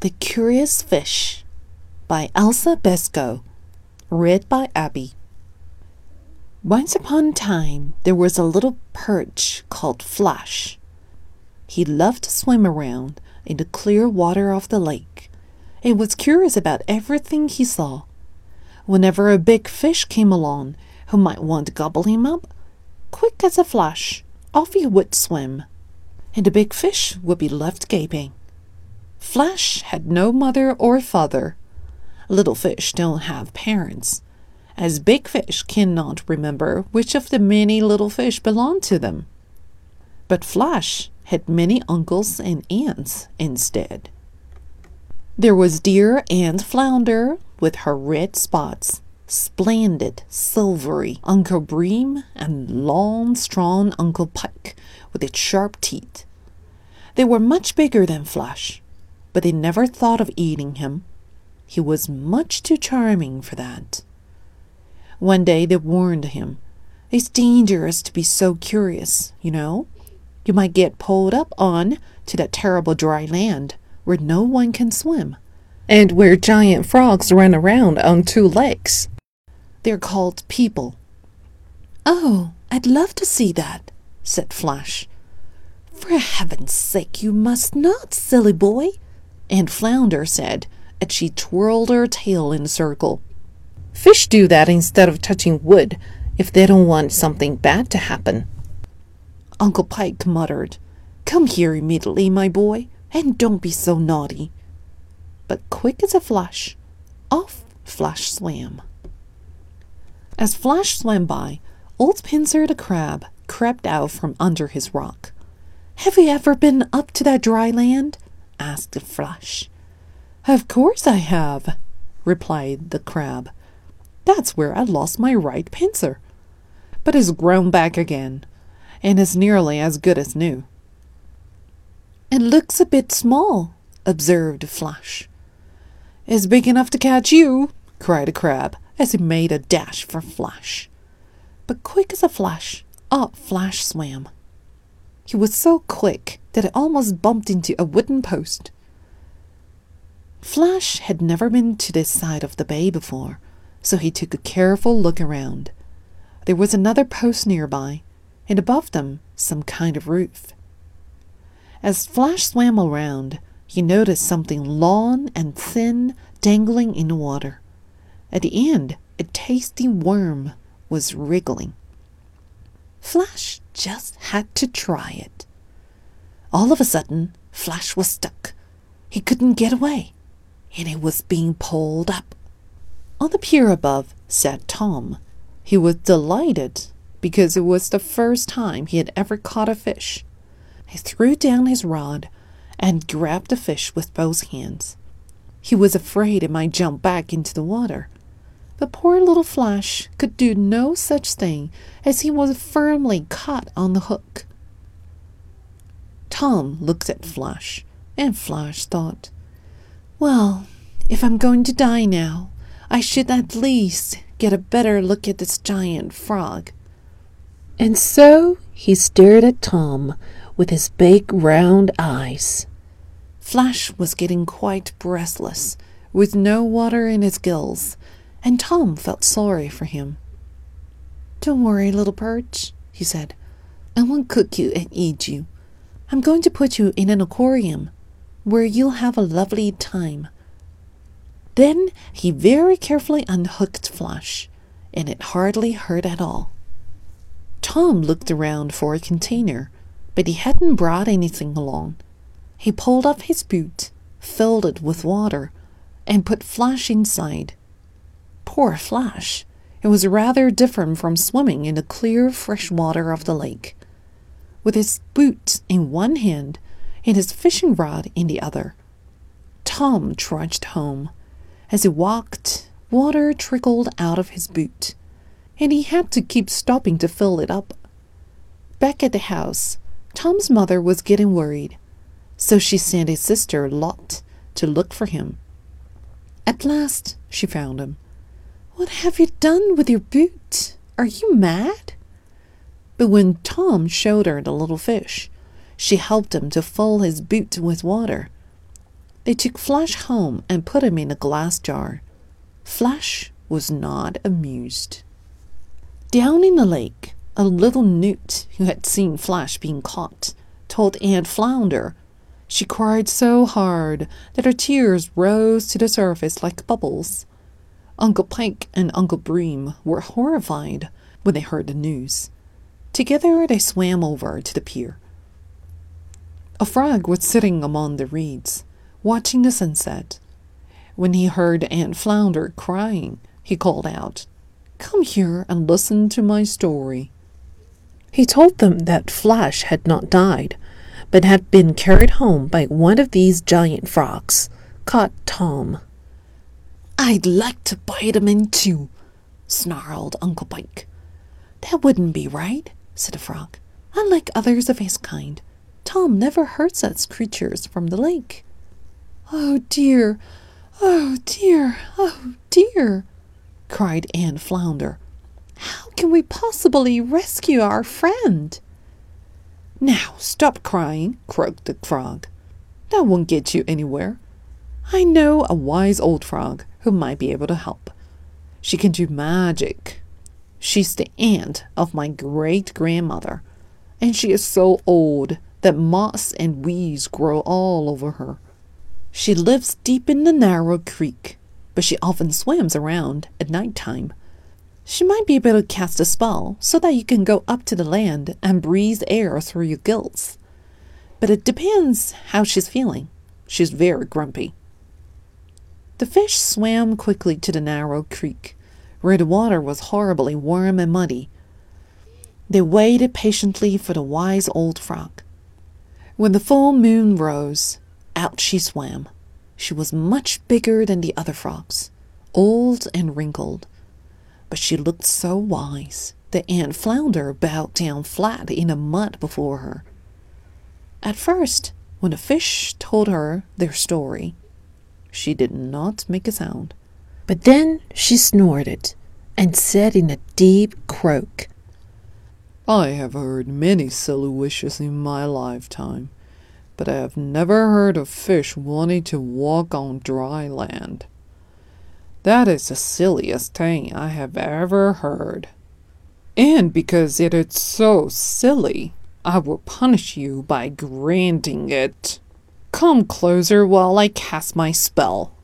The Curious Fish by Elsa Beskow. Read by Abby. Once upon a time, there was a little perch called Flash. He loved to swim around in the clear water of the lake and was curious about everything he saw. Whenever a big fish came along who might want to gobble him up, quick as a flash, off he would swim, and the big fish would be left gaping. Flash had no mother or father. Little fish don't have parents, as big fish cannot remember which of the many little fish belong to them. But Flash had many uncles and aunts instead. There was dear Aunt Flounder with her red spots, splendid, silvery Uncle Bream, and long, strong Uncle Pike with its sharp teeth. They were much bigger than Flash, but they never thought of eating him. He was much too charming for that. One day they warned him. It's dangerous to be so curious, you know. You might get pulled up on to that terrible dry land where no one can swim, and where giant frogs run around on two legs. They're called people. Oh, I'd love to see that, said Flash. For heaven's sake, you must not, silly boy, Aunt Flounder said as she twirled her tail in a circle. Fish do that instead of touching wood if they don't want something bad to happen. Uncle Pike muttered, Come here immediately, my boy, and don't be so naughty. But quick as a flash, off Flash swam. As Flash swam by, old Pincer the crab crept out from under his rock. Have you ever been up to that dry land? Asked Flash. Of course I have, replied the crab. That's where I lost my right pincer. But it's grown back again, and is nearly as good as new. It looks a bit small, observed Flash. It's big enough to catch you, cried a crab as he made a dash for Flash. But quick as a flash, up Flash swam. He was so quick that almost bumped into a wooden post. Flash had never been to this side of the bay before, so he took a careful look around. There was another post nearby, and above them some kind of roof. As Flash swam around, he noticed something long and thin dangling in the water. At the end, a tasty worm was wriggling. Flash just had to try it. All of a sudden, Flash was stuck. He couldn't get away, and he was being pulled up. On the pier above sat Tom. He was delighted because it was the first time he had ever caught a fish. He threw down his rod and grabbed the fish with both hands. He was afraid it might jump back into the water. But poor little Flash could do no such thing as he was firmly caught on the hook. Tom looked at Flash, and Flash thought, Well, if I'm going to die now, I should at least get a better look at this giant frog. And so he stared at Tom with his big round eyes. Flash was getting quite breathless, with no water in his gills, and Tom felt sorry for him. Don't worry, little perch, he said. I won't cook you and eat you. I'm going to put you in an aquarium where you'll have a lovely time. Then he very carefully unhooked Flash, and it hardly hurt at all. Tom looked around for a container, but he hadn't brought anything along. He pulled off his boot, filled it with water, and put Flash inside. Poor Flash! It was rather different from swimming in the clear, fresh water of the lake. With his boot in one hand and his fishing rod in the other, Tom trudged home. As he walked, water trickled out of his boot, and he had to keep stopping to fill it up. Back at the house, Tom's mother was getting worried, so she sent his sister Lot to look for him. At last, she found him. What have you done with your boot? Are you mad? But when Tom showed her the little fish, she helped him to fill his boot with water. They took Flash home and put him in a glass jar. Flash was not amused. Down in the lake, a little newt who had seen Flash being caught told Aunt Flounder. She cried so hard that her tears rose to the surface like bubbles. Uncle Pike and Uncle Bream were horrified when they heard the news. Together they swam over to the pier. A frog was sitting among the reeds, watching the sunset. When he heard Aunt Flounder crying, he called out, Come here and listen to my story. He told them that Flash had not died, but had been carried home by one of these giant frogs, caught Tom. I'd like to bite him in two, snarled Uncle Pike. That wouldn't be right, said the frog. Unlike others of his kind, Tom never hurts us creatures from the lake. Oh dear, oh dear, oh dear, cried Aunt Flounder. How can we possibly rescue our friend? Now stop crying, croaked the frog. That won't get you anywhere. I know a wise old frog who might be able to help. She can do magic. She's the aunt of my great grandmother, and she is so old that moss and weeds grow all over her. She lives deep in the narrow creek, but she often swims around at night time. She might be able to cast a spell so that you can go up to the land and breathe air through your gills. But it depends how she's feeling. She's very grumpy. The fish swam quickly to the narrow creek, where the water was horribly warm and muddy. They waited patiently for the wise old frog. When the full moon rose, out she swam. She was much bigger than the other frogs, old and wrinkled, but she looked so wise the Aunt Flounder bowed down flat in the mud before her. At first, when the fish told her their story, she did not make a sound. But then she snorted and said in a deep croak, I have heard many silly wishes in my lifetime, but I have never heard of fish wanting to walk on dry land. That is the silliest thing I have ever heard. And because it is so silly, I will punish you by granting it. Come closer while I cast my spell.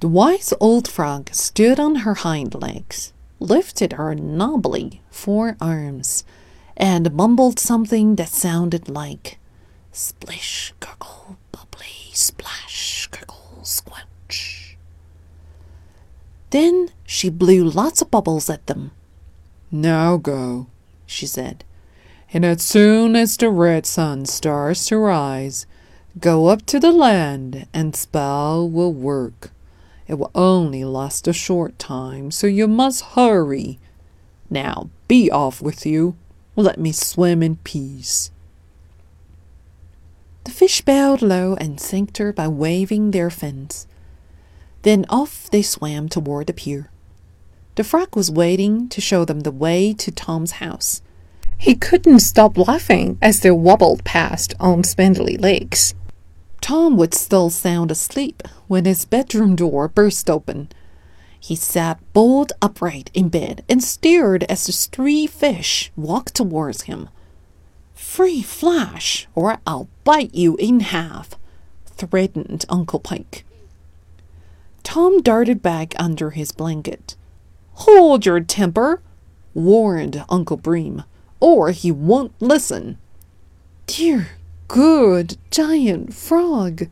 The wise old frog stood on her hind legs, lifted her knobbly forearms, and mumbled something that sounded like splish, gurgle, bubbly, splash, gurgle, squelch. Then she blew lots of bubbles at them. Now go, she said, and as soon as the red sun starts to rise, Go up to the land, and spell will work. It will only last a short time, so you must hurry. Now be off with you. Let me swim in peace. The fish bowed low and thanked her by waving their fins. Then off they swam toward the pier. The frog was waiting to show them the way to Tom's house. He couldn't stop laughing as they wobbled past on spindly legs. Tom was still sound asleep when his bedroom door burst open. He sat bolt upright in bed and stared as the three fish walked towards him. Free Flash, or I'll bite you in half, threatened Uncle Pike. Tom darted back under his blanket. Hold your temper, warned Uncle Bream, or he won't listen. Dear good giant frog,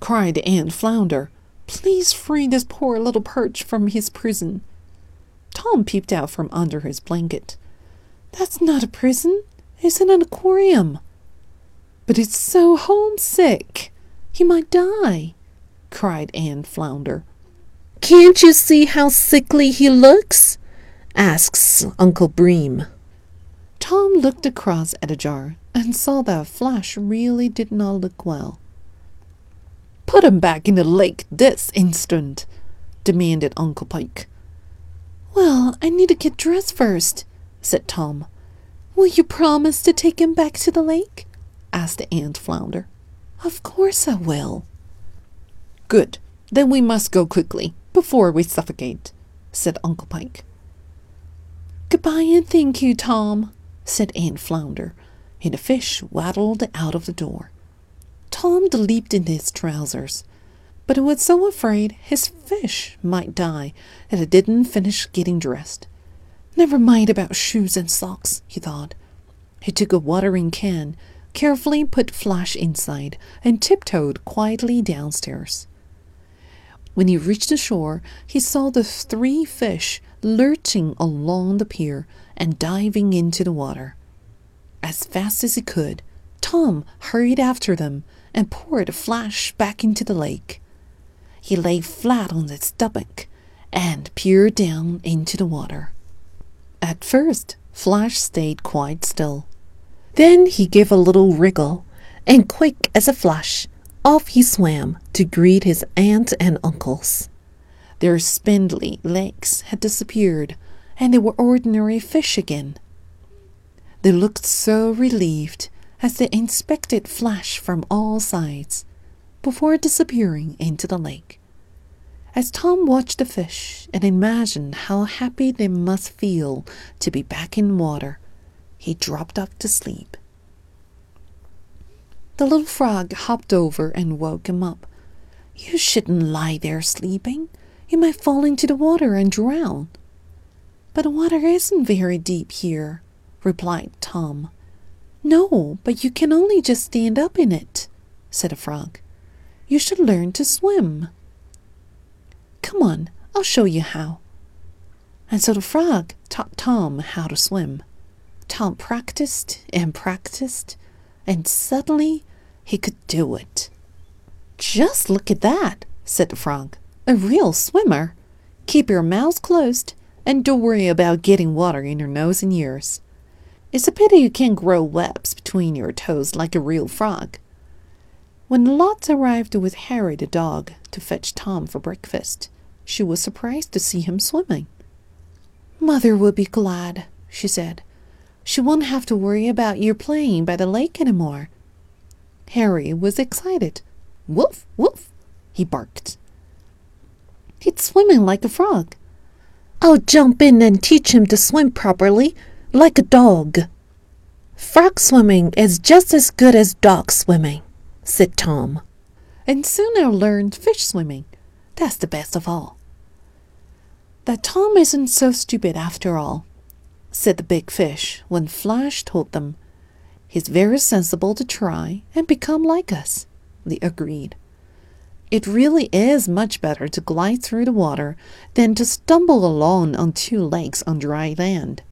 cried Aunt Flounder. Please free this poor little perch from his prison. Tom peeped out from under his blanket. That's not a prison. It's an aquarium. But it's so homesick. He might die, cried Aunt Flounder. Can't you see how sickly he looks? asks Uncle Bream. Tom looked across at a jar and saw that Flash really did not look well. Put him back in the lake this instant, demanded Uncle Pike. Well, I need to get dressed first, said Tom. Will you promise to take him back to the lake? asked Aunt Flounder. Of course I will. Good. Then we must go quickly, before we suffocate, said Uncle Pike. Goodbye and thank you, Tom, said Aunt Flounder, and the fish waddled out of the door. Tom leaped into his trousers, but he was so afraid his fish might die that he didn't finish getting dressed. Never mind about shoes and socks, he thought. He took a watering can, carefully put Flash inside, and tiptoed quietly downstairs. When he reached the shore, he saw the three fish lurching along the pier and diving into the water. As fast as he could, Tom hurried after them and poured Flash back into the lake. He lay flat on his stomach and peered down into the water. At first, Flash stayed quite still. Then he gave a little wriggle, and quick as a flash, off he swam to greet his aunt and uncles. Their spindly legs had disappeared, and they were ordinary fish again. They looked so relieved as they inspected Flash from all sides before disappearing into the lake. As Tom watched the fish and imagined how happy they must feel to be back in water, he dropped off to sleep. The little frog hopped over and woke him up. You shouldn't lie there sleeping. You might fall into the water and drown. But the water isn't very deep here, replied Tom. No, but you can only just stand up in it, said a frog. You should learn to swim. Come on, I'll show you how. And so the frog taught Tom how to swim. Tom practiced and practiced, and suddenly he could do it. Just look at that, said the frog. A real swimmer. Keep your mouth closed and don't worry about getting water in your nose and ears. It's a pity you can't grow webs between your toes like a real frog. When Lot arrived with Harry the dog to fetch Tom for breakfast, she was surprised to see him swimming. Mother will be glad, she said. She won't have to worry about you playing by the lake any more. Harry was excited. Woof, woof, he barked. He's swimming like a frog. I'll jump in and teach him to swim properly, like a dog. Frog swimming is just as good as dog swimming, said Tom. And soon I'll learn fish swimming. That's the best of all. That Tom isn't so stupid after all, said the big fish when Flash told them. He's very sensible to try and become like us, they agreed. It really is much better to glide through the water than to stumble along on two legs on dry land.